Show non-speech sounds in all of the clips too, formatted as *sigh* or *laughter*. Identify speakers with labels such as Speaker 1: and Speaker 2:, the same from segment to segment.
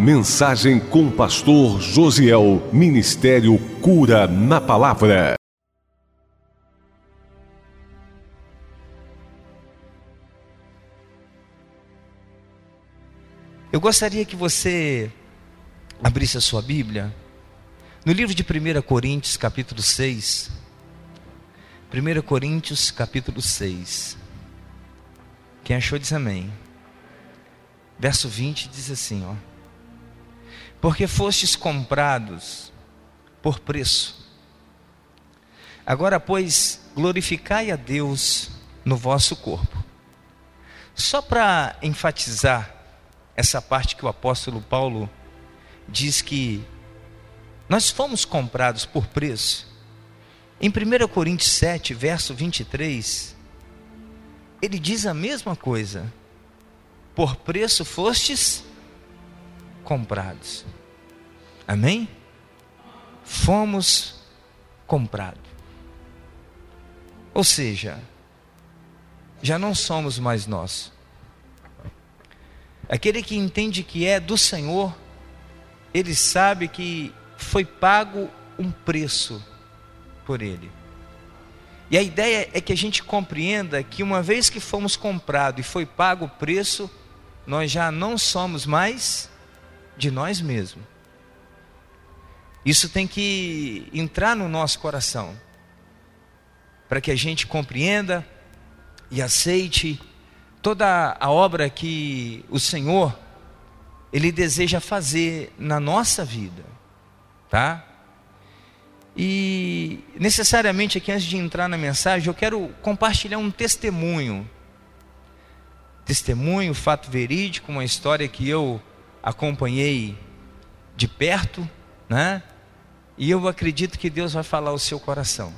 Speaker 1: Mensagem com pastor Josiel. Ministério Cura na Palavra.
Speaker 2: Eu gostaria que você abrisse a sua Bíblia no livro de 1 Coríntios, capítulo 6. 1 Coríntios, capítulo 6. Quem achou diz amém. Verso 20 diz assim, ó: Porque fostes comprados por preço. Agora, pois, glorificai a Deus no vosso corpo. Só para enfatizar essa parte que o apóstolo Paulo diz que nós fomos comprados por preço. Em 1 Coríntios 7, verso 23, ele diz a mesma coisa. Por preço fostes comprados. Amém? Fomos comprados. Ou seja, já não somos mais nós. Aquele que entende que é do Senhor, ele sabe que foi pago um preço por ele. E a ideia é que a gente compreenda que uma vez que fomos comprados e foi pago o preço, nós já não somos mais de nós mesmos. Isso tem que entrar no nosso coração, para que a gente compreenda e aceite toda a obra que o Senhor ele deseja fazer na nossa vida, tá? E necessariamente aqui antes de entrar na mensagem, eu quero compartilhar um testemunho. Testemunho, fato verídico, uma história que eu acompanhei de perto, né? E eu acredito que Deus vai falar ao seu coração.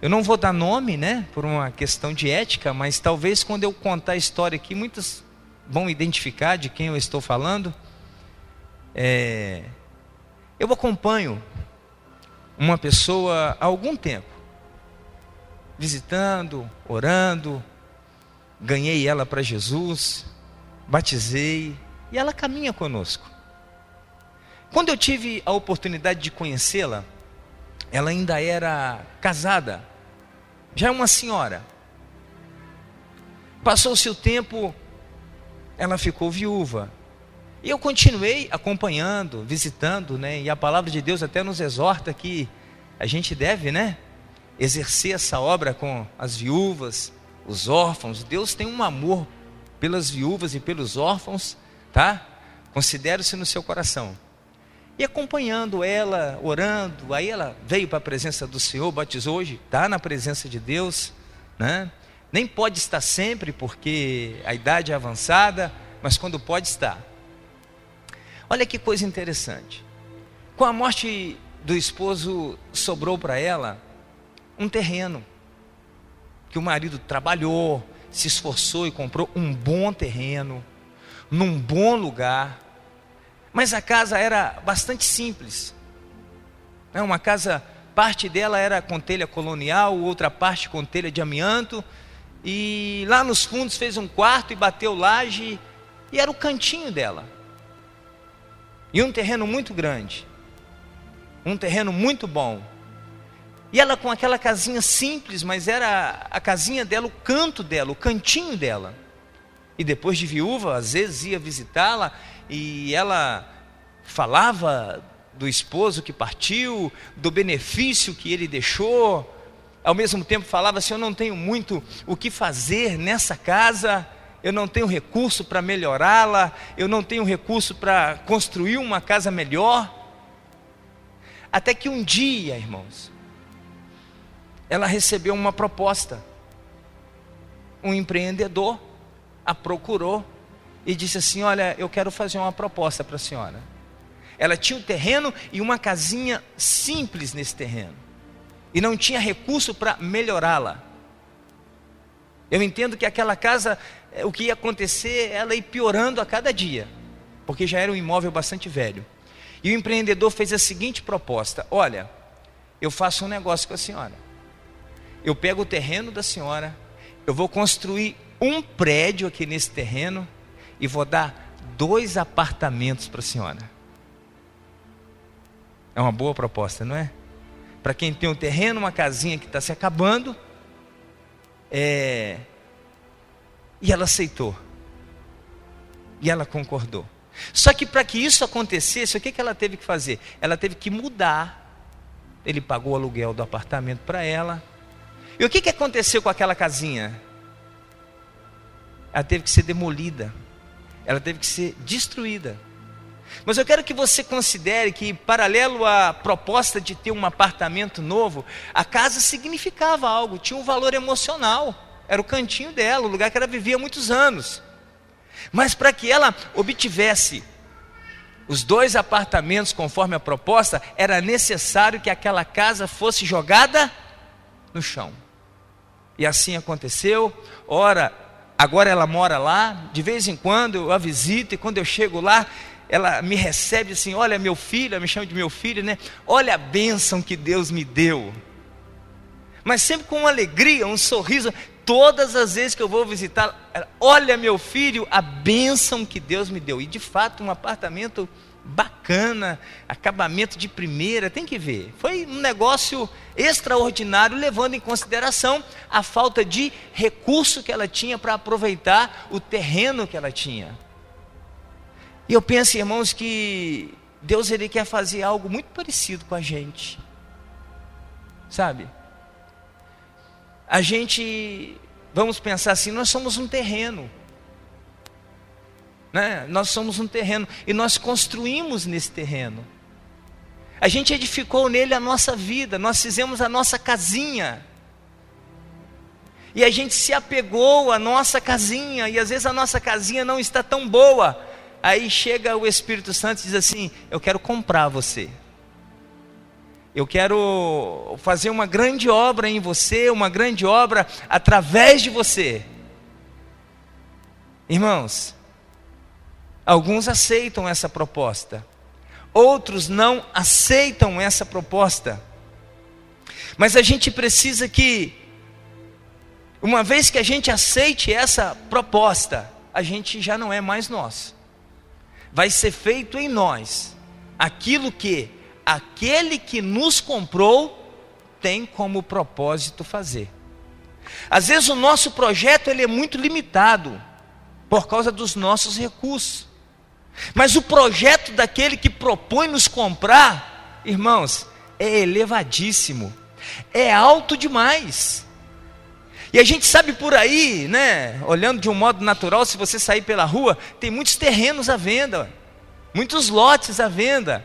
Speaker 2: Eu não vou dar nome, né, por uma questão de ética, mas talvez quando eu contar a história aqui, muitos vão identificar de quem eu estou falando. É, eu acompanho uma pessoa há algum tempo, visitando, orando, ganhei ela para Jesus, batizei e ela caminha conosco. Quando eu tive a oportunidade de conhecê-la, ela ainda era casada, já é uma senhora. Passou-se o tempo, ela ficou viúva. E eu continuei acompanhando, visitando, né? E a palavra de Deus até nos exorta que a gente deve, né? Exercer essa obra com as viúvas, os órfãos. Deus tem um amor pelas viúvas e pelos órfãos, tá? Considere-se no seu coração. E acompanhando ela, orando, aí ela veio para a presença do Senhor, batizou hoje, está na presença de Deus, né? Nem pode estar sempre porque a idade é avançada, mas quando pode estar. Olha que coisa interessante. Com a morte do esposo, sobrou para ela um terreno que o marido trabalhou, se esforçou e comprou um bom terreno, num bom lugar. Mas a casa era bastante simples. É uma casa, parte dela era com telha colonial, outra parte com telha de amianto. E lá nos fundos fez um quarto e bateu laje, e era o cantinho dela. E um terreno muito grande. Um terreno muito bom. E ela com aquela casinha simples, mas era a casinha dela, o canto dela, o cantinho dela. E depois de viúva, às vezes ia visitá-la e ela falava do esposo que partiu, do benefício que ele deixou. Ao mesmo tempo falava assim: Eu não tenho muito o que fazer nessa casa eu não tenho recurso para melhorá-la, eu não tenho recurso para construir uma casa melhor. Até que um dia, irmãos, ela recebeu uma proposta. Um empreendedor a procurou e disse assim: Olha, eu quero fazer uma proposta para a senhora. Ela tinha um terreno e uma casinha simples nesse terreno, e não tinha recurso para melhorá-la. Eu entendo que aquela casa é, o que ia acontecer, ela ia piorando a cada dia, porque já era um imóvel bastante velho. E o empreendedor fez a seguinte proposta: Olha, eu faço um negócio com a senhora. Eu pego o terreno da senhora, eu vou construir um prédio aqui nesse terreno e vou dar dois apartamentos para a senhora. É uma boa proposta, não é? Para quem tem um terreno, uma casinha que está se acabando, é... e ela aceitou, e ela concordou. Só que para que isso acontecesse, o que, que ela teve que fazer? Ela teve que mudar. Ele pagou o aluguel do apartamento para ela. E o que, que aconteceu com aquela casinha? Ela teve que ser demolida. Ela teve que ser destruída. Mas eu quero que você considere que, paralelo à proposta de ter um apartamento novo, a casa significava algo, tinha um valor emocional. Era o cantinho dela, o lugar que ela vivia há muitos anos. Mas para que ela obtivesse os dois apartamentos conforme a proposta, era necessário que aquela casa fosse jogada no chão. E assim aconteceu. Ora, agora ela mora lá, de vez em quando eu a visito, e quando eu chego lá, ela me recebe assim: Olha, meu filho, ela me chama de meu filho, né? Olha a bênção que Deus me deu. Mas sempre com uma alegria, um sorriso. Todas as vezes que eu vou visitar, olha meu filho, a bênção que Deus me deu. E de fato, um apartamento bacana, acabamento de primeira, tem que ver. Foi um negócio extraordinário, levando em consideração a falta de recurso que ela tinha para aproveitar o terreno que ela tinha. E eu penso, irmãos, que Deus ele quer fazer algo muito parecido com a gente. Sabe? A gente, vamos pensar assim, nós somos um terreno. Né? Nós somos um terreno e nós construímos nesse terreno. A gente edificou nele a nossa vida, nós fizemos a nossa casinha. E a gente se apegou à nossa casinha, e às vezes a nossa casinha não está tão boa. Aí chega o Espírito Santo e diz assim: Eu quero comprar você. Eu quero fazer uma grande obra em você, uma grande obra através de você. Irmãos, alguns aceitam essa proposta, outros não aceitam essa proposta. Mas a gente precisa que, uma vez que a gente aceite essa proposta, a gente já não é mais nós. Vai ser feito em nós aquilo que aquele que nos comprou tem como propósito fazer. Às vezes o nosso projeto ele é muito limitado por causa dos nossos recursos. Mas o projeto daquele que propõe nos comprar, irmãos, é elevadíssimo. É alto demais. E a gente sabe por aí, né, olhando de um modo natural, se você sair pela rua, tem muitos terrenos à venda, muitos lotes à venda.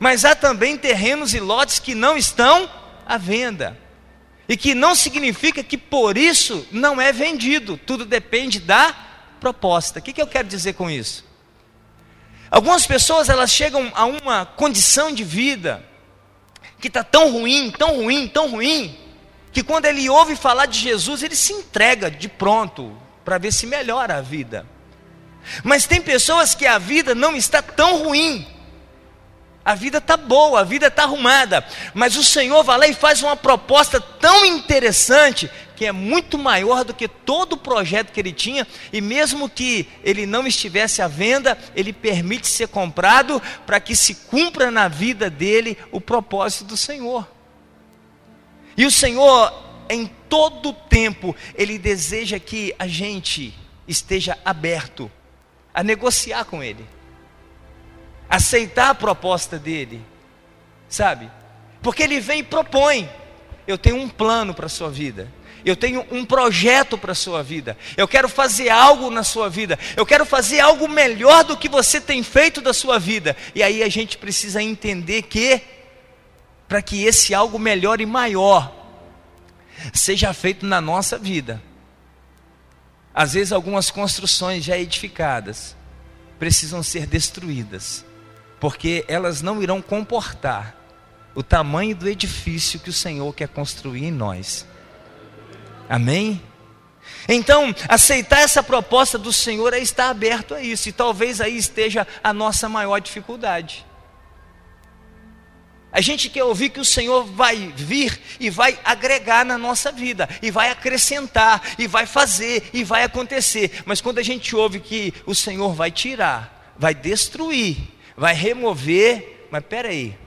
Speaker 2: Mas há também terrenos e lotes que não estão à venda. E que não significa que por isso não é vendido. Tudo depende da proposta. O que, que eu quero dizer com isso? Algumas pessoas elas chegam a uma condição de vida que está tão ruim, tão ruim, tão ruim, que quando ele ouve falar de Jesus, ele se entrega de pronto para ver se melhora a vida. Mas tem pessoas que a vida não está tão ruim, a vida está boa, a vida está arrumada, mas o Senhor vai lá e faz uma proposta tão interessante que é muito maior do que todo o projeto que ele tinha, e mesmo que ele não estivesse à venda, ele permite ser comprado para que se cumpra na vida dele o propósito do Senhor. E o Senhor, em todo o tempo, ele deseja que a gente esteja aberto a negociar com ele aceitar a proposta dele, sabe? Porque ele vem e propõe: eu tenho um plano para a sua vida. Eu tenho um projeto para a sua vida. Eu quero fazer algo na sua vida. Eu quero fazer algo melhor do que você tem feito da sua vida. E aí a gente precisa entender que, para que esse algo melhor e maior seja feito na nossa vida, às vezes algumas construções já edificadas precisam ser destruídas porque elas não irão comportar o tamanho do edifício que o Senhor quer construir em nós. Amém? Então, aceitar essa proposta do Senhor é estar aberto a isso, e talvez aí esteja a nossa maior dificuldade. A gente quer ouvir que o Senhor vai vir e vai agregar na nossa vida, e vai acrescentar, e vai fazer, e vai acontecer. Mas quando a gente ouve que o Senhor vai tirar, vai destruir, vai remover, mas peraí,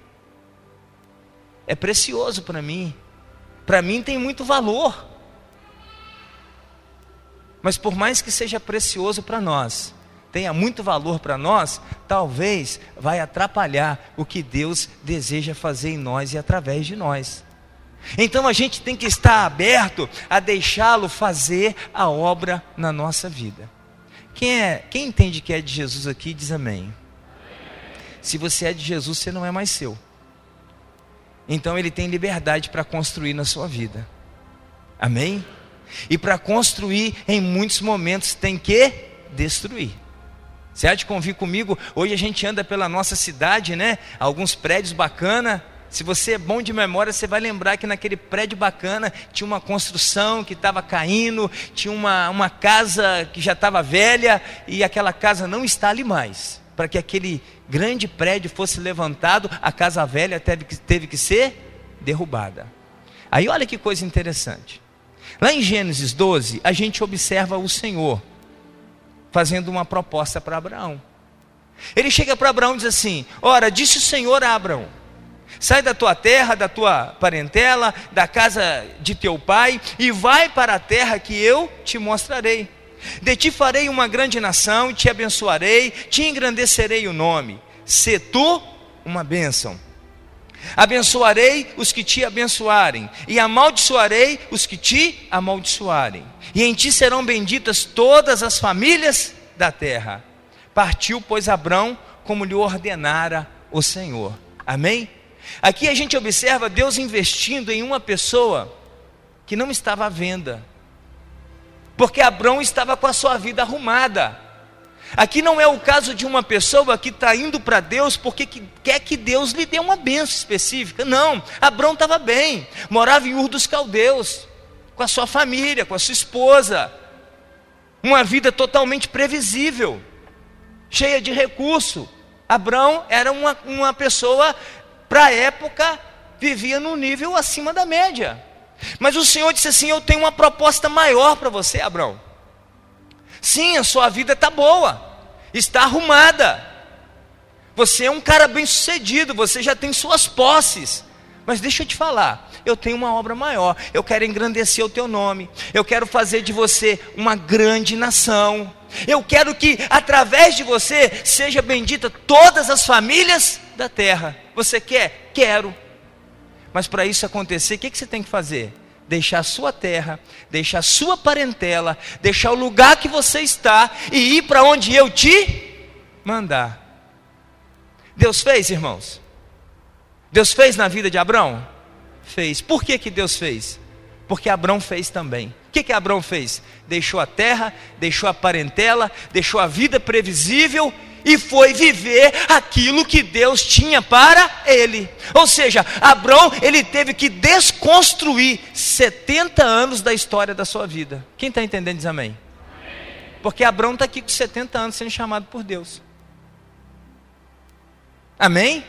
Speaker 2: é precioso para mim, para mim tem muito valor. Mas por mais que seja precioso para nós, tenha muito valor para nós, talvez vai atrapalhar o que Deus deseja fazer em nós e através de nós. Então a gente tem que estar aberto a deixá-lo fazer a obra na nossa vida. Quem é, quem entende que é de Jesus aqui diz amém. Se você é de Jesus, você não é mais seu. Então ele tem liberdade para construir na sua vida. Amém? E para construir, em muitos momentos tem que destruir. Você há de convir comigo? Hoje a gente anda pela nossa cidade, né? Alguns prédios bacana. Se você é bom de memória, você vai lembrar que naquele prédio bacana tinha uma construção que estava caindo, tinha uma, uma casa que já estava velha e aquela casa não está ali mais. Para que aquele grande prédio fosse levantado, a casa velha teve que, teve que ser derrubada. Aí olha que coisa interessante. Lá em Gênesis 12, a gente observa o Senhor fazendo uma proposta para Abraão. Ele chega para Abraão e diz assim: Ora, disse o Senhor a Abraão: Sai da tua terra, da tua parentela, da casa de teu pai, e vai para a terra que eu te mostrarei. De ti farei uma grande nação, te abençoarei, te engrandecerei o nome. Se tu uma bênção. Abençoarei os que te abençoarem, e amaldiçoarei os que te amaldiçoarem. E em ti serão benditas todas as famílias da terra. Partiu, pois, Abrão, como lhe ordenara o Senhor. Amém? Aqui a gente observa Deus investindo em uma pessoa que não estava à venda, porque Abrão estava com a sua vida arrumada. Aqui não é o caso de uma pessoa que está indo para Deus porque que quer que Deus lhe dê uma benção específica. Não, Abraão estava bem, morava em Ur dos Caldeus, com a sua família, com a sua esposa. Uma vida totalmente previsível, cheia de recurso. Abraão era uma, uma pessoa, para a época, vivia num nível acima da média. Mas o Senhor disse assim: Eu tenho uma proposta maior para você, Abraão. Sim, a sua vida está boa, está arrumada. Você é um cara bem sucedido, você já tem suas posses. Mas deixa eu te falar, eu tenho uma obra maior. Eu quero engrandecer o teu nome. Eu quero fazer de você uma grande nação. Eu quero que através de você seja bendita todas as famílias da terra. Você quer? Quero. Mas para isso acontecer, o que, que você tem que fazer? Deixar a sua terra, deixar a sua parentela, deixar o lugar que você está e ir para onde eu te mandar. Deus fez, irmãos? Deus fez na vida de Abraão? Fez. Por que, que Deus fez? Porque Abraão fez também. O que, que Abraão fez? Deixou a terra, deixou a parentela, deixou a vida previsível e foi viver aquilo que Deus tinha para ele. Ou seja, Abraão, ele teve que desconstruir 70 anos da história da sua vida. Quem está entendendo diz amém. Porque Abraão está aqui com 70 anos sendo chamado por Deus. Amém?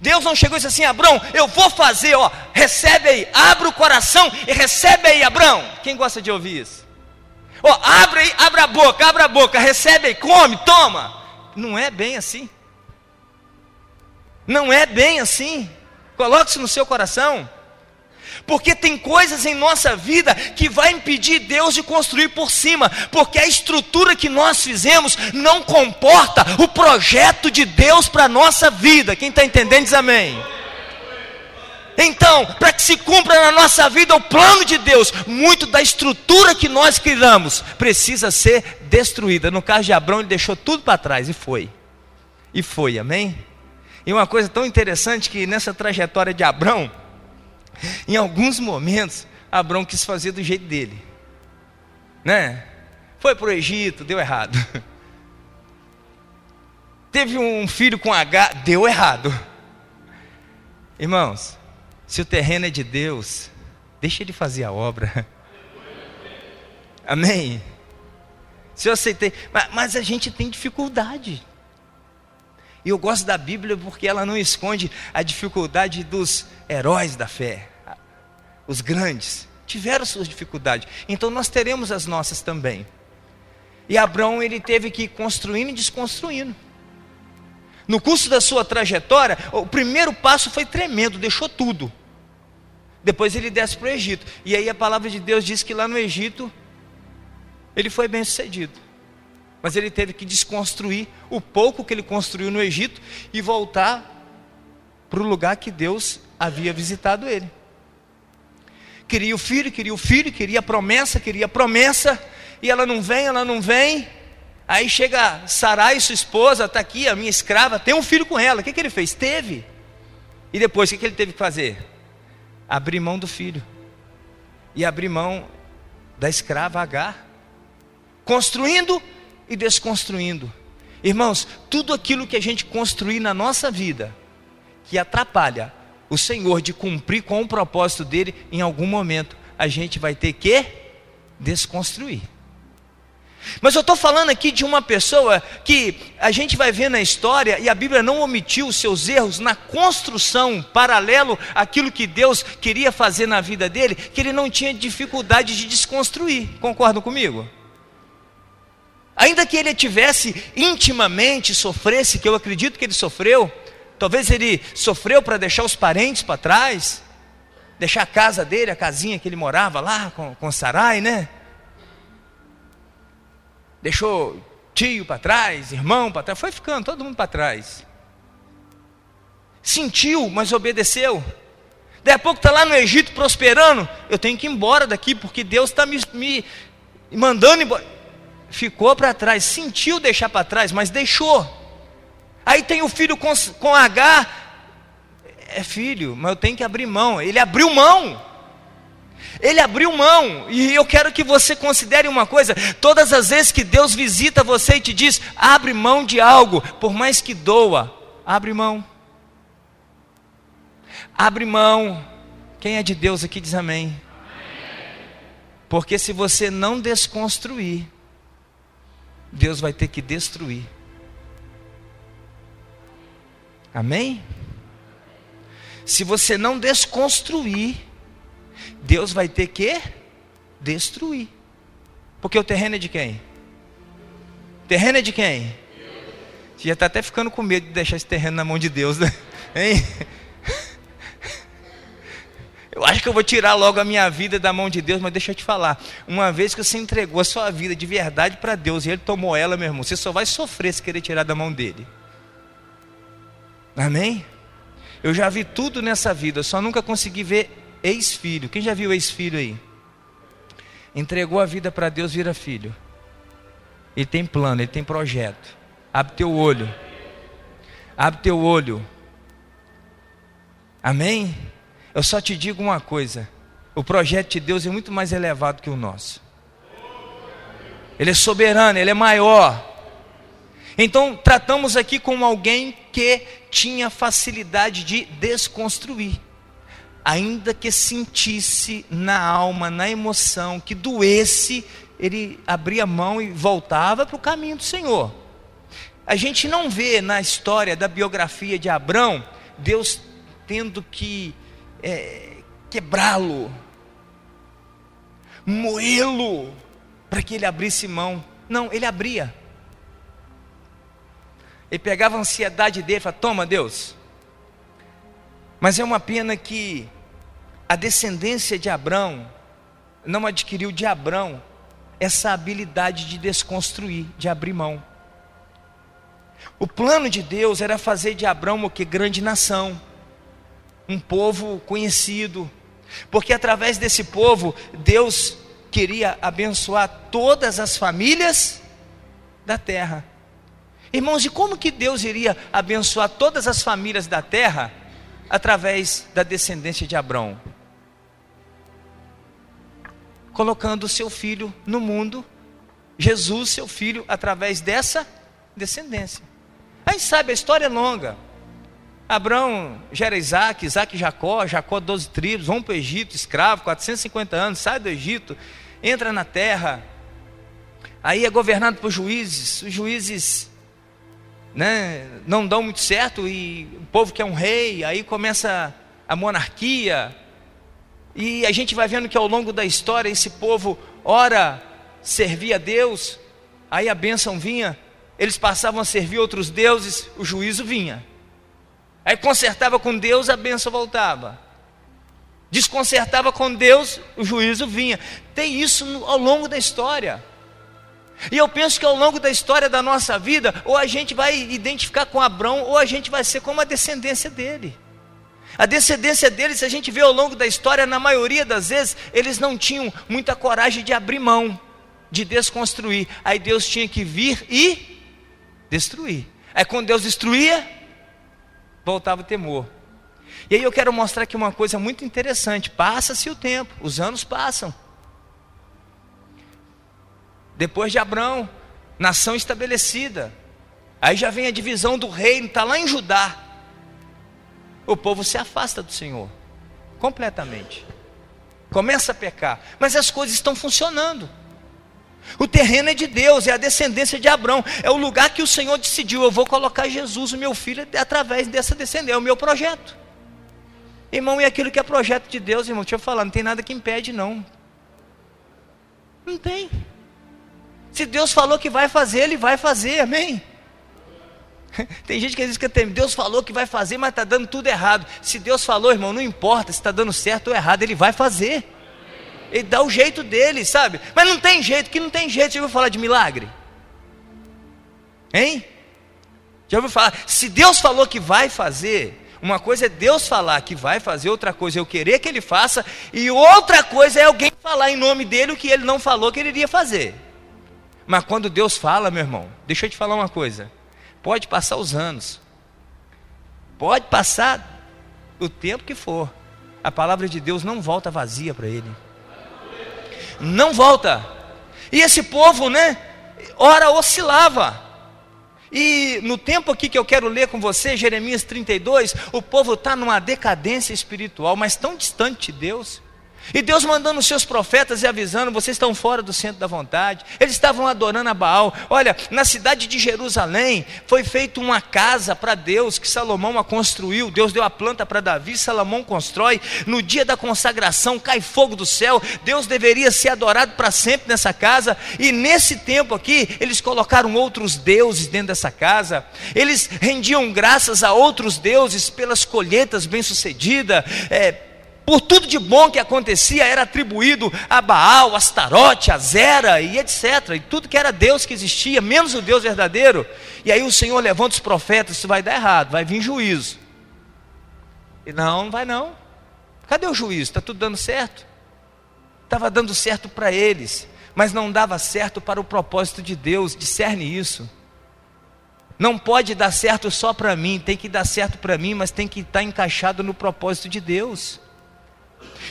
Speaker 2: Deus não chegou e disse assim, Abraão, eu vou fazer, ó, recebe aí, abre o coração e recebe aí, Abraão. Quem gosta de ouvir isso? Ó, oh, abre aí, abre a boca, abre a boca, recebe aí, come, toma. Não é bem assim. Não é bem assim. Coloque isso no seu coração. Porque tem coisas em nossa vida que vai impedir Deus de construir por cima, porque a estrutura que nós fizemos não comporta o projeto de Deus para a nossa vida. Quem está entendendo diz amém. Então, para que se cumpra na nossa vida o plano de Deus, muito da estrutura que nós criamos precisa ser destruída. No caso de Abraão, ele deixou tudo para trás e foi. E foi, amém? E uma coisa tão interessante que nessa trajetória de Abraão, em alguns momentos, Abraão quis fazer do jeito dele, né? Foi para o Egito, deu errado. *laughs* Teve um filho com H, deu errado. Irmãos, se o terreno é de Deus, deixa ele fazer a obra. *laughs* Amém? Se eu aceitei, mas, mas a gente tem dificuldade. E eu gosto da Bíblia porque ela não esconde a dificuldade dos heróis da fé, os grandes. Tiveram suas dificuldades, então nós teremos as nossas também. E Abraão ele teve que ir construindo e desconstruindo. No curso da sua trajetória, o primeiro passo foi tremendo, deixou tudo. Depois ele desce para o Egito. E aí a palavra de Deus diz que lá no Egito ele foi bem sucedido. Mas ele teve que desconstruir o pouco que ele construiu no Egito e voltar para o lugar que Deus havia visitado ele. Queria o filho, queria o filho, queria a promessa, queria a promessa, e ela não vem, ela não vem. Aí chega Sarai, sua esposa, está aqui, a minha escrava, tem um filho com ela. O que, que ele fez? Teve. E depois, o que, que ele teve que fazer? Abrir mão do filho. E abrir mão da escrava Agar. Construindo e desconstruindo. Irmãos, tudo aquilo que a gente construir na nossa vida, que atrapalha o Senhor de cumprir com o propósito dele, em algum momento a gente vai ter que desconstruir. Mas eu estou falando aqui de uma pessoa que a gente vai ver na história, e a Bíblia não omitiu os seus erros na construção paralelo àquilo que Deus queria fazer na vida dele, que ele não tinha dificuldade de desconstruir. Concordam comigo? Ainda que ele tivesse intimamente, sofresse, que eu acredito que ele sofreu, talvez ele sofreu para deixar os parentes para trás, deixar a casa dele, a casinha que ele morava lá com, com Sarai, né? Deixou tio para trás, irmão para trás, foi ficando todo mundo para trás. Sentiu, mas obedeceu. Daqui a pouco está lá no Egito prosperando. Eu tenho que ir embora daqui, porque Deus está me, me mandando embora ficou para trás, sentiu deixar para trás, mas deixou. Aí tem o filho com, com H, é filho, mas eu tenho que abrir mão. Ele abriu mão. Ele abriu mão, e eu quero que você considere uma coisa: todas as vezes que Deus visita você e te diz, abre mão de algo, por mais que doa, abre mão. Abre mão. Quem é de Deus aqui diz amém. Porque se você não desconstruir, Deus vai ter que destruir. Amém? Se você não desconstruir, Deus vai ter que destruir. Porque o terreno é de quem? O terreno é de quem? Você já está até ficando com medo de deixar esse terreno na mão de Deus, né? Hein? Eu acho que eu vou tirar logo a minha vida da mão de Deus, mas deixa eu te falar. Uma vez que você entregou a sua vida de verdade para Deus e Ele tomou ela, meu irmão, você só vai sofrer se querer tirar da mão dele. Amém? Eu já vi tudo nessa vida, só nunca consegui ver ex-filho. Quem já viu ex-filho aí? Entregou a vida para Deus, vira filho. Ele tem plano, ele tem projeto. Abre teu olho. Abre teu olho. Amém? Eu só te digo uma coisa: o projeto de Deus é muito mais elevado que o nosso. Ele é soberano, ele é maior. Então, tratamos aqui com alguém que tinha facilidade de desconstruir. Ainda que sentisse na alma, na emoção, que doesse, ele abria a mão e voltava para o caminho do Senhor. A gente não vê na história da biografia de Abraão, Deus tendo que é, quebrá-lo, moê-lo, para que ele abrisse mão. Não, ele abria. Ele pegava a ansiedade dele e falava: Toma, Deus. Mas é uma pena que a descendência de Abraão não adquiriu de Abraão essa habilidade de desconstruir, de abrir mão. O plano de Deus era fazer de Abraão o que? Grande nação um povo conhecido, porque através desse povo Deus queria abençoar todas as famílias da terra. Irmãos, e como que Deus iria abençoar todas as famílias da terra através da descendência de Abraão? Colocando o seu filho no mundo, Jesus, seu filho, através dessa descendência. Aí sabe, a história é longa. Abraão gera Isaac, Isaac Jacó, Jacó 12 tribos, vão para o Egito, escravo, 450 anos, sai do Egito, entra na terra. Aí é governado por juízes, os juízes né, não dão muito certo e o povo quer um rei, aí começa a monarquia. E a gente vai vendo que ao longo da história esse povo, ora, servia a Deus, aí a bênção vinha, eles passavam a servir outros deuses, o juízo vinha. Aí consertava com Deus, a bênção voltava. Desconcertava com Deus, o juízo vinha. Tem isso ao longo da história. E eu penso que ao longo da história da nossa vida, ou a gente vai identificar com Abraão, ou a gente vai ser como a descendência dele. A descendência deles, a gente vê ao longo da história, na maioria das vezes, eles não tinham muita coragem de abrir mão, de desconstruir. Aí Deus tinha que vir e destruir. Aí quando Deus destruía, voltava o temor. E aí eu quero mostrar aqui uma coisa muito interessante. Passa-se o tempo, os anos passam. Depois de Abraão, nação estabelecida. Aí já vem a divisão do reino, está lá em Judá. O povo se afasta do Senhor, completamente. Começa a pecar, mas as coisas estão funcionando. O terreno é de Deus, é a descendência de Abraão, é o lugar que o Senhor decidiu. Eu vou colocar Jesus, o meu filho, através dessa descendência, é o meu projeto. Irmão, e aquilo que é projeto de Deus, irmão, deixa eu falar, não tem nada que impede, não. Não tem. Se Deus falou que vai fazer, Ele vai fazer, amém? *laughs* Tem gente que diz que Deus falou que vai fazer, mas está dando tudo errado. Se Deus falou, irmão, não importa se está dando certo ou errado, Ele vai fazer. Ele dá o jeito dele, sabe? Mas não tem jeito, que não tem jeito. Já ouviu falar de milagre? Hein? Já ouviu falar? Se Deus falou que vai fazer, uma coisa é Deus falar que vai fazer, outra coisa é eu querer que Ele faça, e outra coisa é alguém falar em nome dele o que Ele não falou que Ele iria fazer. Mas quando Deus fala, meu irmão, deixa eu te falar uma coisa. Pode passar os anos. Pode passar o tempo que for. A palavra de Deus não volta vazia para ele. Não volta. E esse povo, né? Ora oscilava. E no tempo aqui que eu quero ler com você, Jeremias 32, o povo está numa decadência espiritual, mas tão distante de Deus. E Deus mandando os seus profetas e avisando: vocês estão fora do centro da vontade. Eles estavam adorando a Baal. Olha, na cidade de Jerusalém foi feita uma casa para Deus que Salomão a construiu. Deus deu a planta para Davi, Salomão constrói. No dia da consagração cai fogo do céu. Deus deveria ser adorado para sempre nessa casa. E nesse tempo aqui, eles colocaram outros deuses dentro dessa casa. Eles rendiam graças a outros deuses pelas colheitas bem-sucedidas. É, por tudo de bom que acontecia era atribuído a Baal, Astarote, a Zera e etc. E tudo que era Deus que existia, menos o Deus verdadeiro. E aí o Senhor levanta os profetas, isso vai dar errado, vai vir juízo. E não, não vai não. Cadê o juízo? Está tudo dando certo? Estava dando certo para eles, mas não dava certo para o propósito de Deus, discerne isso. Não pode dar certo só para mim, tem que dar certo para mim, mas tem que estar encaixado no propósito de Deus.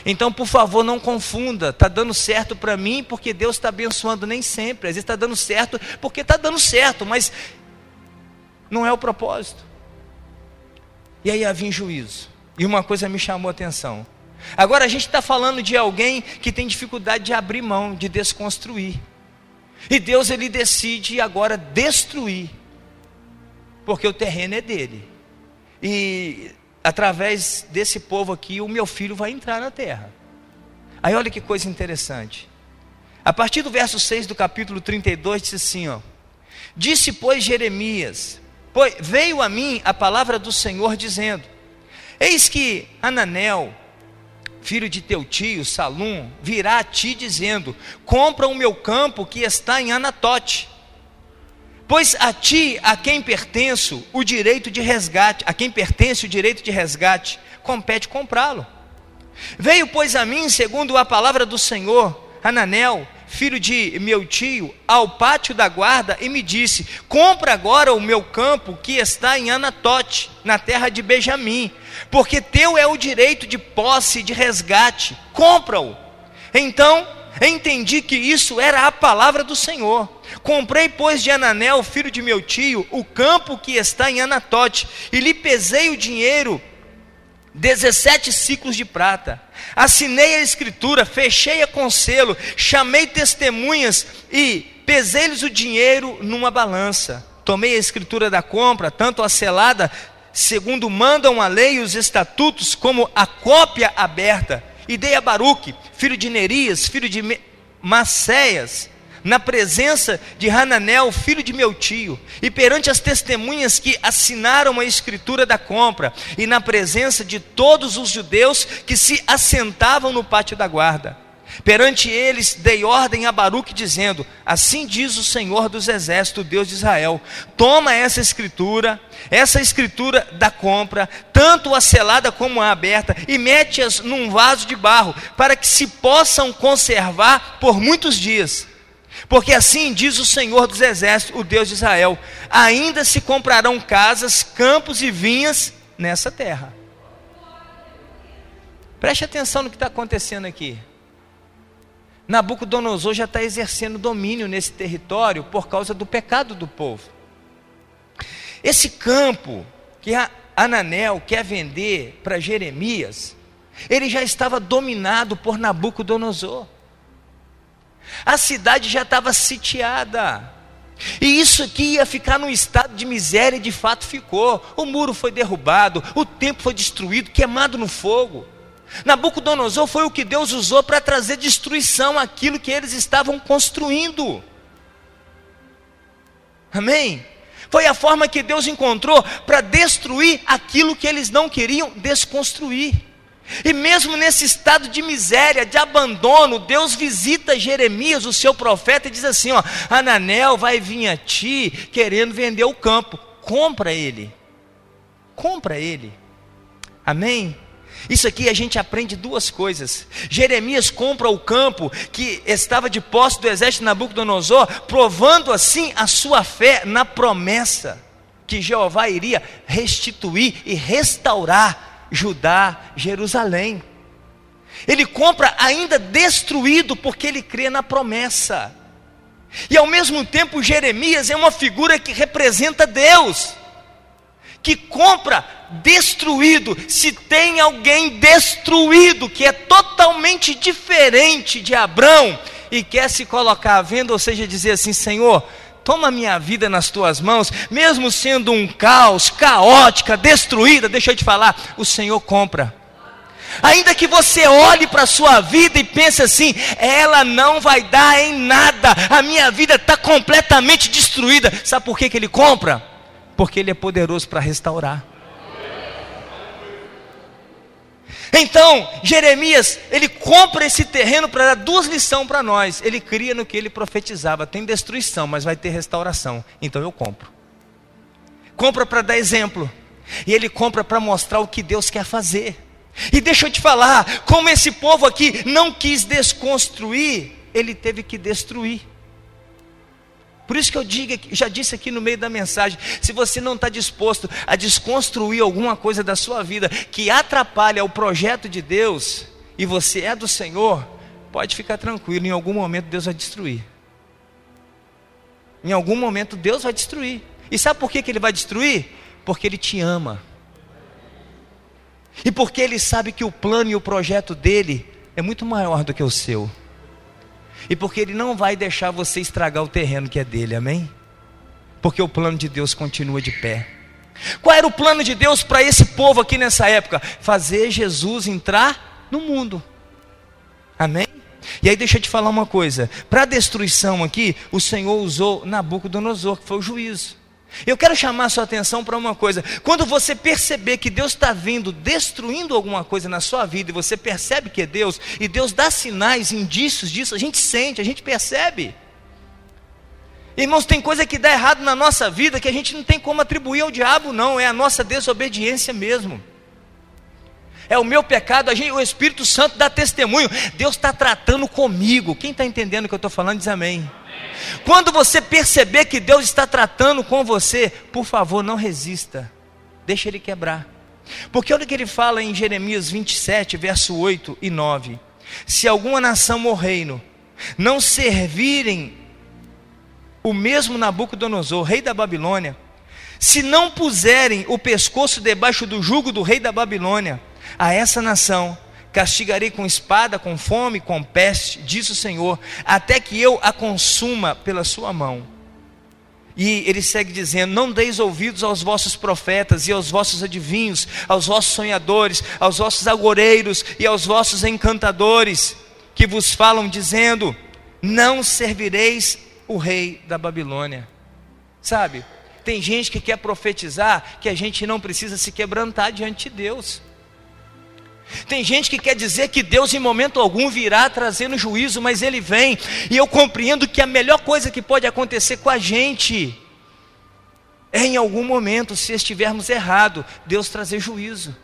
Speaker 2: Então, por favor, não confunda. Está dando certo para mim porque Deus está abençoando nem sempre. Às vezes está dando certo porque está dando certo, mas não é o propósito. E aí havia juízo. E uma coisa me chamou a atenção. Agora a gente está falando de alguém que tem dificuldade de abrir mão, de desconstruir. E Deus ele decide agora destruir, porque o terreno é dele. E através desse povo aqui, o meu filho vai entrar na terra. Aí olha que coisa interessante. A partir do verso 6 do capítulo 32, diz assim: ó, Disse, pois, Jeremias: pois, Veio a mim a palavra do Senhor, dizendo: Eis que Ananel, filho de teu tio, Salum, virá a ti, dizendo: Compra o meu campo que está em Anatote Pois a ti, a quem pertenço o direito de resgate, a quem pertence o direito de resgate, compete comprá-lo. Veio, pois, a mim, segundo a palavra do Senhor, Ananel, filho de meu tio, ao pátio da guarda e me disse: Compra agora o meu campo que está em Anatote, na terra de Benjamim, porque teu é o direito de posse de resgate, compra-o. Então entendi que isso era a palavra do Senhor. Comprei, pois, de Ananel, filho de meu tio, o campo que está em Anatote, e lhe pesei o dinheiro, 17 ciclos de prata. Assinei a escritura, fechei-a com selo, chamei testemunhas e pesei-lhes o dinheiro numa balança. tomei a escritura da compra, tanto a selada, segundo mandam a lei e os estatutos, como a cópia aberta, e dei a Baruque, filho de Nerias, filho de Maceias, na presença de Hananel, filho de meu tio, e perante as testemunhas que assinaram a escritura da compra, e na presença de todos os judeus que se assentavam no pátio da guarda. Perante eles dei ordem a Baruque, dizendo: Assim diz o Senhor dos Exércitos, Deus de Israel: Toma essa escritura, essa escritura da compra, tanto a selada como a aberta, e mete-as num vaso de barro, para que se possam conservar por muitos dias. Porque assim diz o Senhor dos Exércitos, o Deus de Israel: Ainda se comprarão casas, campos e vinhas nessa terra. Preste atenção no que está acontecendo aqui. Nabucodonosor já está exercendo domínio nesse território por causa do pecado do povo. Esse campo que Ananel quer vender para Jeremias, ele já estava dominado por Nabucodonosor. A cidade já estava sitiada. E isso aqui ia ficar num estado de miséria e de fato ficou. O muro foi derrubado, o templo foi destruído, queimado no fogo. Nabucodonosor foi o que Deus usou para trazer destruição àquilo que eles estavam construindo. Amém? Foi a forma que Deus encontrou para destruir aquilo que eles não queriam desconstruir. E mesmo nesse estado de miséria, de abandono, Deus visita Jeremias, o seu profeta, e diz assim: ó, Ananel vai vir a ti querendo vender o campo. Compra ele. Compra ele. Amém? Isso aqui a gente aprende duas coisas. Jeremias compra o campo que estava de posse do exército de Nabucodonosor, provando assim a sua fé na promessa que Jeová iria restituir e restaurar Judá, Jerusalém. Ele compra ainda destruído porque ele crê na promessa. E ao mesmo tempo, Jeremias é uma figura que representa Deus que compra destruído, se tem alguém destruído, que é totalmente diferente de Abraão, e quer se colocar à venda, ou seja, dizer assim: Senhor, toma minha vida nas tuas mãos, mesmo sendo um caos, caótica, destruída, deixa eu te falar, o Senhor compra. Ainda que você olhe para a sua vida e pense assim, ela não vai dar em nada, a minha vida está completamente destruída. Sabe por que, que ele compra? porque Ele é poderoso para restaurar. Então, Jeremias, ele compra esse terreno para dar duas lições para nós. Ele cria no que ele profetizava: tem destruição, mas vai ter restauração. Então eu compro. Compra para dar exemplo. E ele compra para mostrar o que Deus quer fazer. E deixa eu te falar: como esse povo aqui não quis desconstruir, ele teve que destruir. Por isso que eu digo, já disse aqui no meio da mensagem: se você não está disposto a desconstruir alguma coisa da sua vida que atrapalha o projeto de Deus, e você é do Senhor, pode ficar tranquilo, em algum momento Deus vai destruir. Em algum momento Deus vai destruir. E sabe por que, que Ele vai destruir? Porque Ele te ama. E porque Ele sabe que o plano e o projeto dele é muito maior do que o seu e porque Ele não vai deixar você estragar o terreno que é dele, amém? Porque o plano de Deus continua de pé. Qual era o plano de Deus para esse povo aqui nessa época? Fazer Jesus entrar no mundo, amém? E aí deixa eu te falar uma coisa: para a destruição aqui, o Senhor usou Nabucodonosor, que foi o juízo. Eu quero chamar sua atenção para uma coisa. Quando você perceber que Deus está vindo destruindo alguma coisa na sua vida, e você percebe que é Deus, e Deus dá sinais, indícios disso, a gente sente, a gente percebe. Irmãos, tem coisa que dá errado na nossa vida que a gente não tem como atribuir ao diabo, não, é a nossa desobediência mesmo. É o meu pecado, a gente, o Espírito Santo dá testemunho. Deus está tratando comigo. Quem está entendendo o que eu estou falando, diz amém. Quando você perceber que Deus está tratando com você, por favor, não resista. Deixa ele quebrar. Porque olha o que ele fala em Jeremias 27, verso 8 e 9. Se alguma nação ou reino não servirem o mesmo Nabucodonosor, rei da Babilônia, se não puserem o pescoço debaixo do jugo do rei da Babilônia, a essa nação castigarei com espada, com fome, com peste, diz o Senhor, até que eu a consuma pela sua mão. E ele segue dizendo: Não deis ouvidos aos vossos profetas e aos vossos adivinhos, aos vossos sonhadores, aos vossos agoreiros e aos vossos encantadores, que vos falam dizendo: Não servireis o rei da Babilônia. Sabe, tem gente que quer profetizar que a gente não precisa se quebrantar diante de Deus. Tem gente que quer dizer que Deus em momento algum virá trazendo juízo, mas ele vem, e eu compreendo que a melhor coisa que pode acontecer com a gente é em algum momento, se estivermos errado, Deus trazer juízo.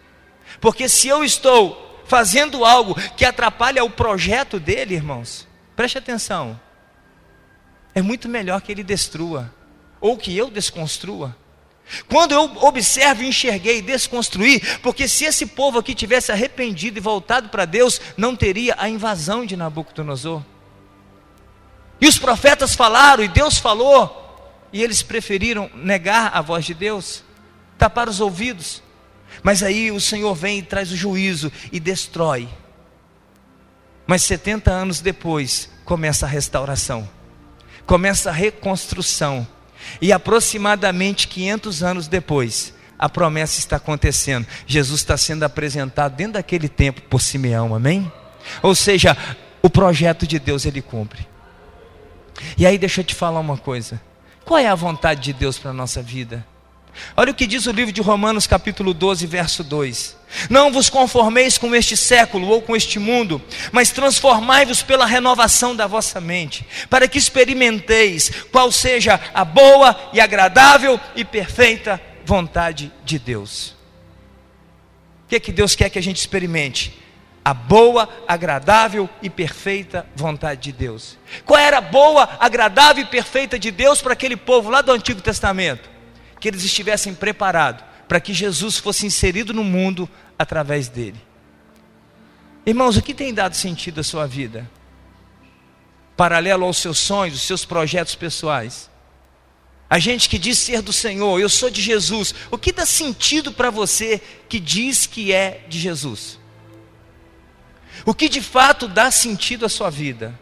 Speaker 2: Porque se eu estou fazendo algo que atrapalha o projeto dele, irmãos, preste atenção. É muito melhor que ele destrua ou que eu desconstrua. Quando eu observo, enxerguei, desconstruí, porque se esse povo aqui tivesse arrependido e voltado para Deus, não teria a invasão de Nabucodonosor. E os profetas falaram, e Deus falou, e eles preferiram negar a voz de Deus, tapar os ouvidos. Mas aí o Senhor vem e traz o juízo e destrói. Mas 70 anos depois, começa a restauração, começa a reconstrução e aproximadamente 500 anos depois, a promessa está acontecendo. Jesus está sendo apresentado dentro daquele tempo por Simeão, amém? Ou seja, o projeto de Deus ele cumpre. E aí deixa eu te falar uma coisa. Qual é a vontade de Deus para a nossa vida? Olha o que diz o livro de Romanos, capítulo 12, verso 2. Não vos conformeis com este século ou com este mundo, mas transformai-vos pela renovação da vossa mente, para que experimenteis qual seja a boa e agradável e perfeita vontade de Deus. O que é que Deus quer que a gente experimente? A boa, agradável e perfeita vontade de Deus. Qual era a boa, agradável e perfeita de Deus para aquele povo lá do Antigo Testamento? Que eles estivessem preparados para que Jesus fosse inserido no mundo através dele. Irmãos, o que tem dado sentido à sua vida? Paralelo aos seus sonhos, os seus projetos pessoais. A gente que diz ser do Senhor, eu sou de Jesus. O que dá sentido para você que diz que é de Jesus? O que de fato dá sentido à sua vida?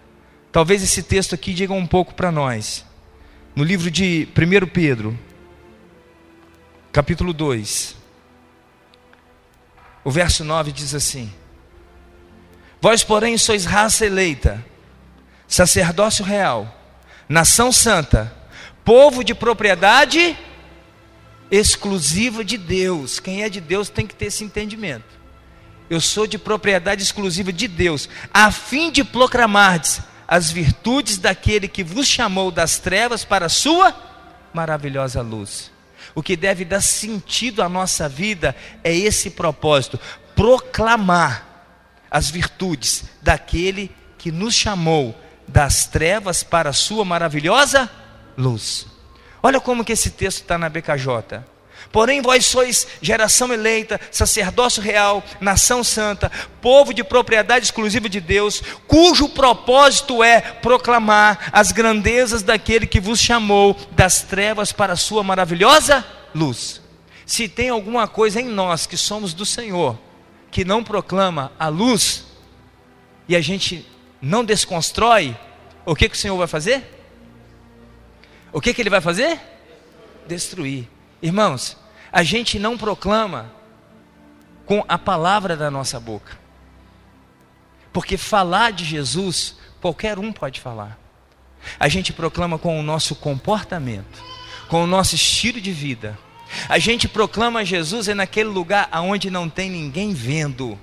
Speaker 2: Talvez esse texto aqui diga um pouco para nós. No livro de 1 Pedro, capítulo 2, o verso 9 diz assim: Vós, porém, sois raça eleita, sacerdócio real, nação santa, povo de propriedade exclusiva de Deus. Quem é de Deus tem que ter esse entendimento. Eu sou de propriedade exclusiva de Deus, a fim de proclamardes as virtudes daquele que vos chamou das trevas para a sua maravilhosa luz. O que deve dar sentido à nossa vida é esse propósito: proclamar as virtudes daquele que nos chamou das trevas para a sua maravilhosa luz. Olha como que esse texto está na BKJ. Porém, vós sois geração eleita, sacerdócio real, nação santa, povo de propriedade exclusiva de Deus, cujo propósito é proclamar as grandezas daquele que vos chamou das trevas para a sua maravilhosa luz. Se tem alguma coisa em nós que somos do Senhor, que não proclama a luz, e a gente não desconstrói, o que, que o Senhor vai fazer? O que, que ele vai fazer? Destruir. Irmãos, a gente não proclama com a palavra da nossa boca. Porque falar de Jesus, qualquer um pode falar. A gente proclama com o nosso comportamento, com o nosso estilo de vida. A gente proclama Jesus é naquele lugar aonde não tem ninguém vendo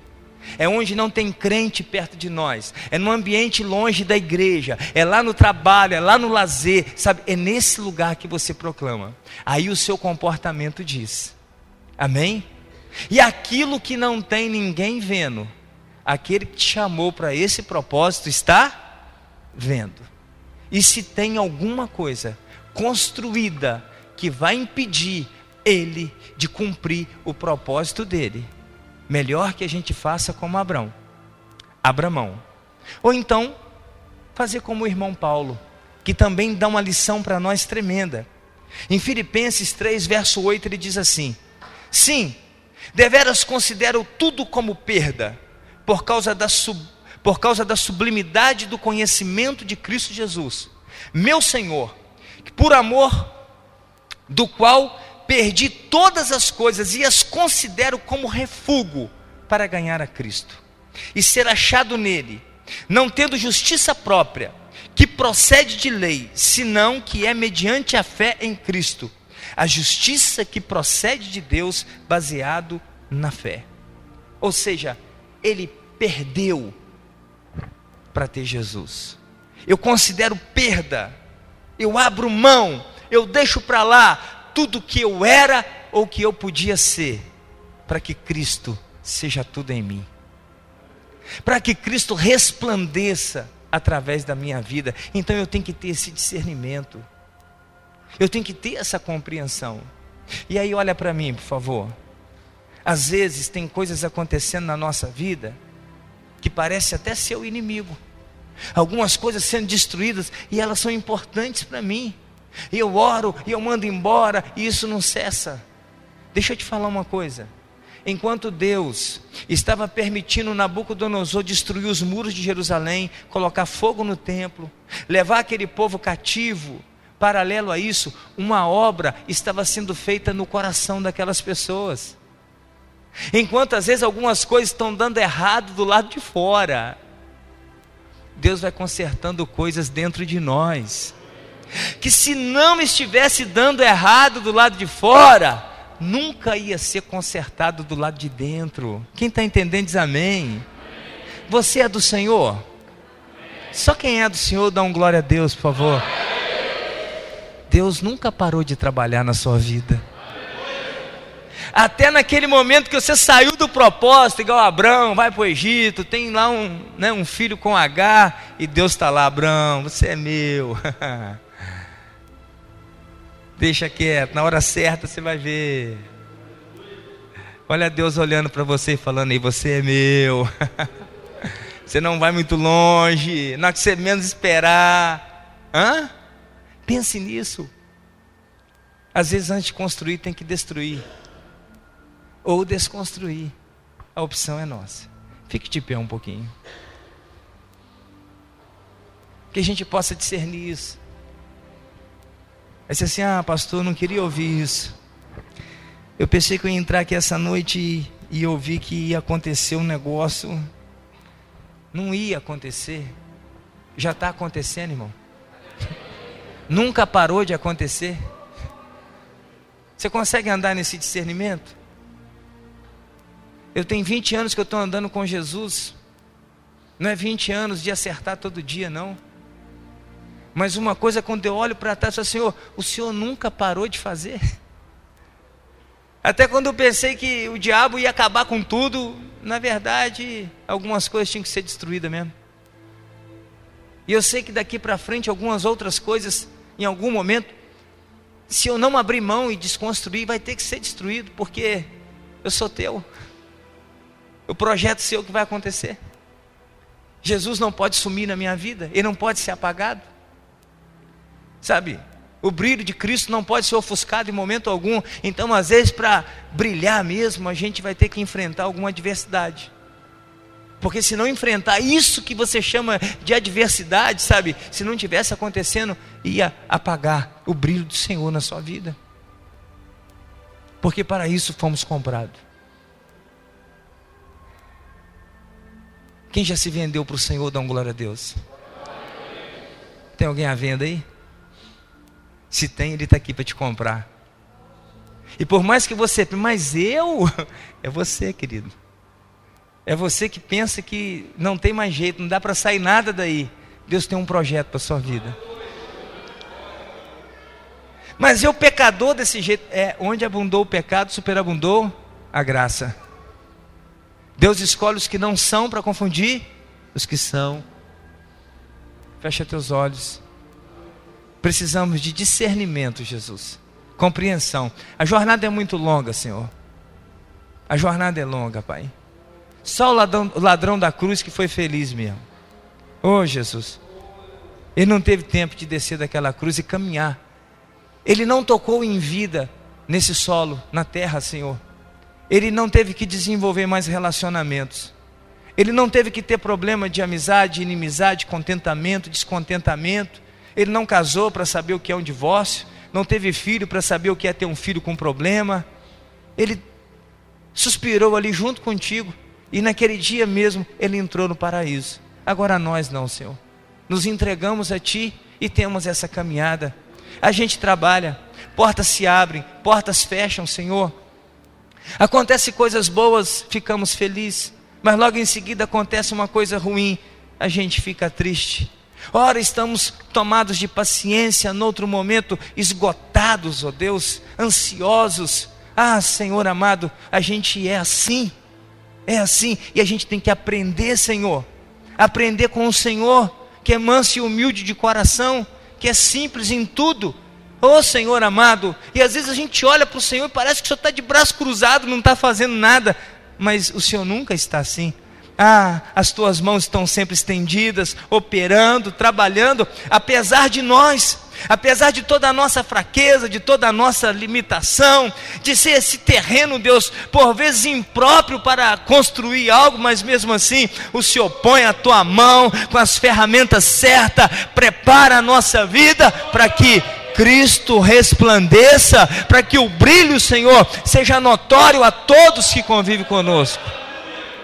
Speaker 2: é onde não tem crente perto de nós, é no ambiente longe da igreja, é lá no trabalho, é lá no lazer, sabe? É nesse lugar que você proclama. Aí o seu comportamento diz. Amém? E aquilo que não tem ninguém vendo, aquele que te chamou para esse propósito está vendo. E se tem alguma coisa construída que vai impedir ele de cumprir o propósito dele, melhor que a gente faça como Abraão. Abramão. Ou então, fazer como o irmão Paulo, que também dá uma lição para nós tremenda. Em Filipenses 3, verso 8, ele diz assim: Sim, deveras considero tudo como perda, por causa da, sub, por causa da sublimidade do conhecimento de Cristo Jesus, meu Senhor, por amor do qual perdi todas as coisas e as considero como refúgio para ganhar a Cristo e ser achado nele, não tendo justiça própria, que procede de lei, senão que é mediante a fé em Cristo, a justiça que procede de Deus, baseado na fé. Ou seja, ele perdeu para ter Jesus. Eu considero perda. Eu abro mão, eu deixo para lá tudo que eu era ou que eu podia ser, para que Cristo seja tudo em mim. Para que Cristo resplandeça através da minha vida. Então eu tenho que ter esse discernimento. Eu tenho que ter essa compreensão. E aí olha para mim, por favor. Às vezes tem coisas acontecendo na nossa vida que parece até ser o inimigo. Algumas coisas sendo destruídas e elas são importantes para mim. E eu oro e eu mando embora e isso não cessa. Deixa eu te falar uma coisa. Enquanto Deus estava permitindo Nabucodonosor destruir os muros de Jerusalém, colocar fogo no templo, levar aquele povo cativo, paralelo a isso, uma obra estava sendo feita no coração daquelas pessoas. Enquanto às vezes algumas coisas estão dando errado do lado de fora, Deus vai consertando coisas dentro de nós. Que se não estivesse dando errado do lado de fora, nunca ia ser consertado do lado de dentro. Quem está entendendo diz amém. Você é do Senhor? Só quem é do Senhor dá um glória a Deus, por favor. Deus nunca parou de trabalhar na sua vida. Até naquele momento que você saiu do propósito, igual Abraão, vai para o Egito, tem lá um, né, um filho com H, e Deus está lá, Abraão, você é meu. *laughs* Deixa quieto, na hora certa você vai ver. Olha Deus olhando para você e falando aí, você é meu. *laughs* você não vai muito longe, na que você menos esperar. Hã? Pense nisso. Às vezes antes de construir tem que destruir ou desconstruir. A opção é nossa. Fique de pé um pouquinho. Que a gente possa discernir isso. Aí você assim, ah, pastor, não queria ouvir isso. Eu pensei que eu ia entrar aqui essa noite e, e ouvir que ia acontecer um negócio. Não ia acontecer. Já está acontecendo, irmão. *laughs* Nunca parou de acontecer. Você consegue andar nesse discernimento? Eu tenho 20 anos que eu estou andando com Jesus. Não é 20 anos de acertar todo dia, não. Mas uma coisa, quando eu olho para trás, eu falo, Senhor, o Senhor nunca parou de fazer. *laughs* Até quando eu pensei que o diabo ia acabar com tudo, na verdade, algumas coisas tinham que ser destruídas mesmo. E eu sei que daqui para frente, algumas outras coisas, em algum momento, se eu não abrir mão e desconstruir, vai ter que ser destruído, porque eu sou teu o projeto seu que vai acontecer. Jesus não pode sumir na minha vida, ele não pode ser apagado. Sabe? O brilho de Cristo não pode ser ofuscado em momento algum. Então, às vezes, para brilhar mesmo, a gente vai ter que enfrentar alguma adversidade. Porque se não enfrentar isso que você chama de adversidade, sabe? Se não tivesse acontecendo, ia apagar o brilho do Senhor na sua vida. Porque para isso fomos comprados. Quem já se vendeu para o Senhor, dá um glória a Deus. Tem alguém à venda aí? Se tem, ele está aqui para te comprar. E por mais que você, mas eu, *laughs* é você, querido. É você que pensa que não tem mais jeito, não dá para sair nada daí. Deus tem um projeto para sua vida. Mas eu, pecador desse jeito, é onde abundou o pecado, superabundou a graça. Deus escolhe os que não são para confundir os que são. Fecha teus olhos. Precisamos de discernimento, Jesus. Compreensão. A jornada é muito longa, Senhor. A jornada é longa, Pai. Só o ladrão, o ladrão da cruz que foi feliz mesmo. Oh, Jesus. Ele não teve tempo de descer daquela cruz e caminhar. Ele não tocou em vida nesse solo, na terra, Senhor ele não teve que desenvolver mais relacionamentos. Ele não teve que ter problema de amizade, inimizade, contentamento, descontentamento. Ele não casou para saber o que é um divórcio, não teve filho para saber o que é ter um filho com problema. Ele suspirou ali junto contigo e naquele dia mesmo ele entrou no paraíso. Agora nós não, Senhor. Nos entregamos a Ti e temos essa caminhada. A gente trabalha, portas se abrem, portas fecham, Senhor. Acontece coisas boas, ficamos felizes, mas logo em seguida acontece uma coisa ruim, a gente fica triste. Ora, estamos tomados de paciência, noutro momento, esgotados, ó oh Deus, ansiosos. Ah, Senhor amado, a gente é assim, é assim, e a gente tem que aprender, Senhor, aprender com o Senhor, que é manso e humilde de coração, que é simples em tudo. Oh Senhor amado, e às vezes a gente olha para o Senhor e parece que o Senhor está de braço cruzado, não está fazendo nada, mas o Senhor nunca está assim. Ah, as tuas mãos estão sempre estendidas, operando, trabalhando, apesar de nós, apesar de toda a nossa fraqueza, de toda a nossa limitação, de ser esse terreno, Deus, por vezes impróprio para construir algo, mas mesmo assim, o Senhor põe a tua mão com as ferramentas certas, prepara a nossa vida para que Cristo resplandeça, para que o brilho, Senhor, seja notório a todos que convivem conosco.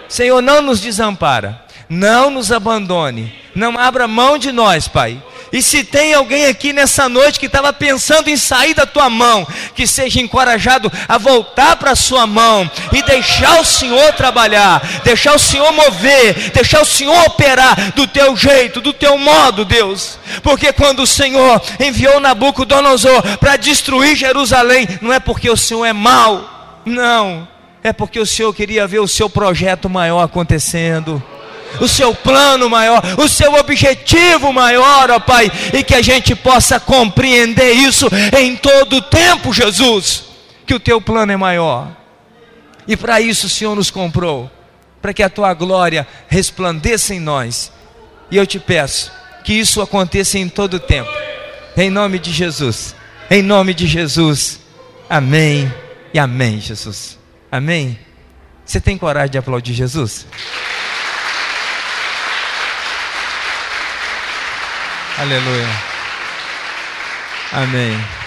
Speaker 2: Senhor, não nos desampara, não nos abandone, não abra mão de nós, Pai. E se tem alguém aqui nessa noite que estava pensando em sair da tua mão, que seja encorajado a voltar para a sua mão e deixar o Senhor trabalhar, deixar o Senhor mover, deixar o Senhor operar do teu jeito, do teu modo, Deus. Porque quando o Senhor enviou Nabucodonosor para destruir Jerusalém, não é porque o Senhor é mau, não é porque o Senhor queria ver o seu projeto maior acontecendo, o seu plano maior, o seu objetivo maior, ó Pai, e que a gente possa compreender isso em todo o tempo, Jesus, que o teu plano é maior. E para isso o Senhor nos comprou, para que a tua glória resplandeça em nós. E eu te peço que isso aconteça em todo o tempo. Em nome de Jesus. Em nome de Jesus. Amém. E amém, Jesus. Amém? Você tem coragem de aplaudir Jesus? Aleluia. Amém.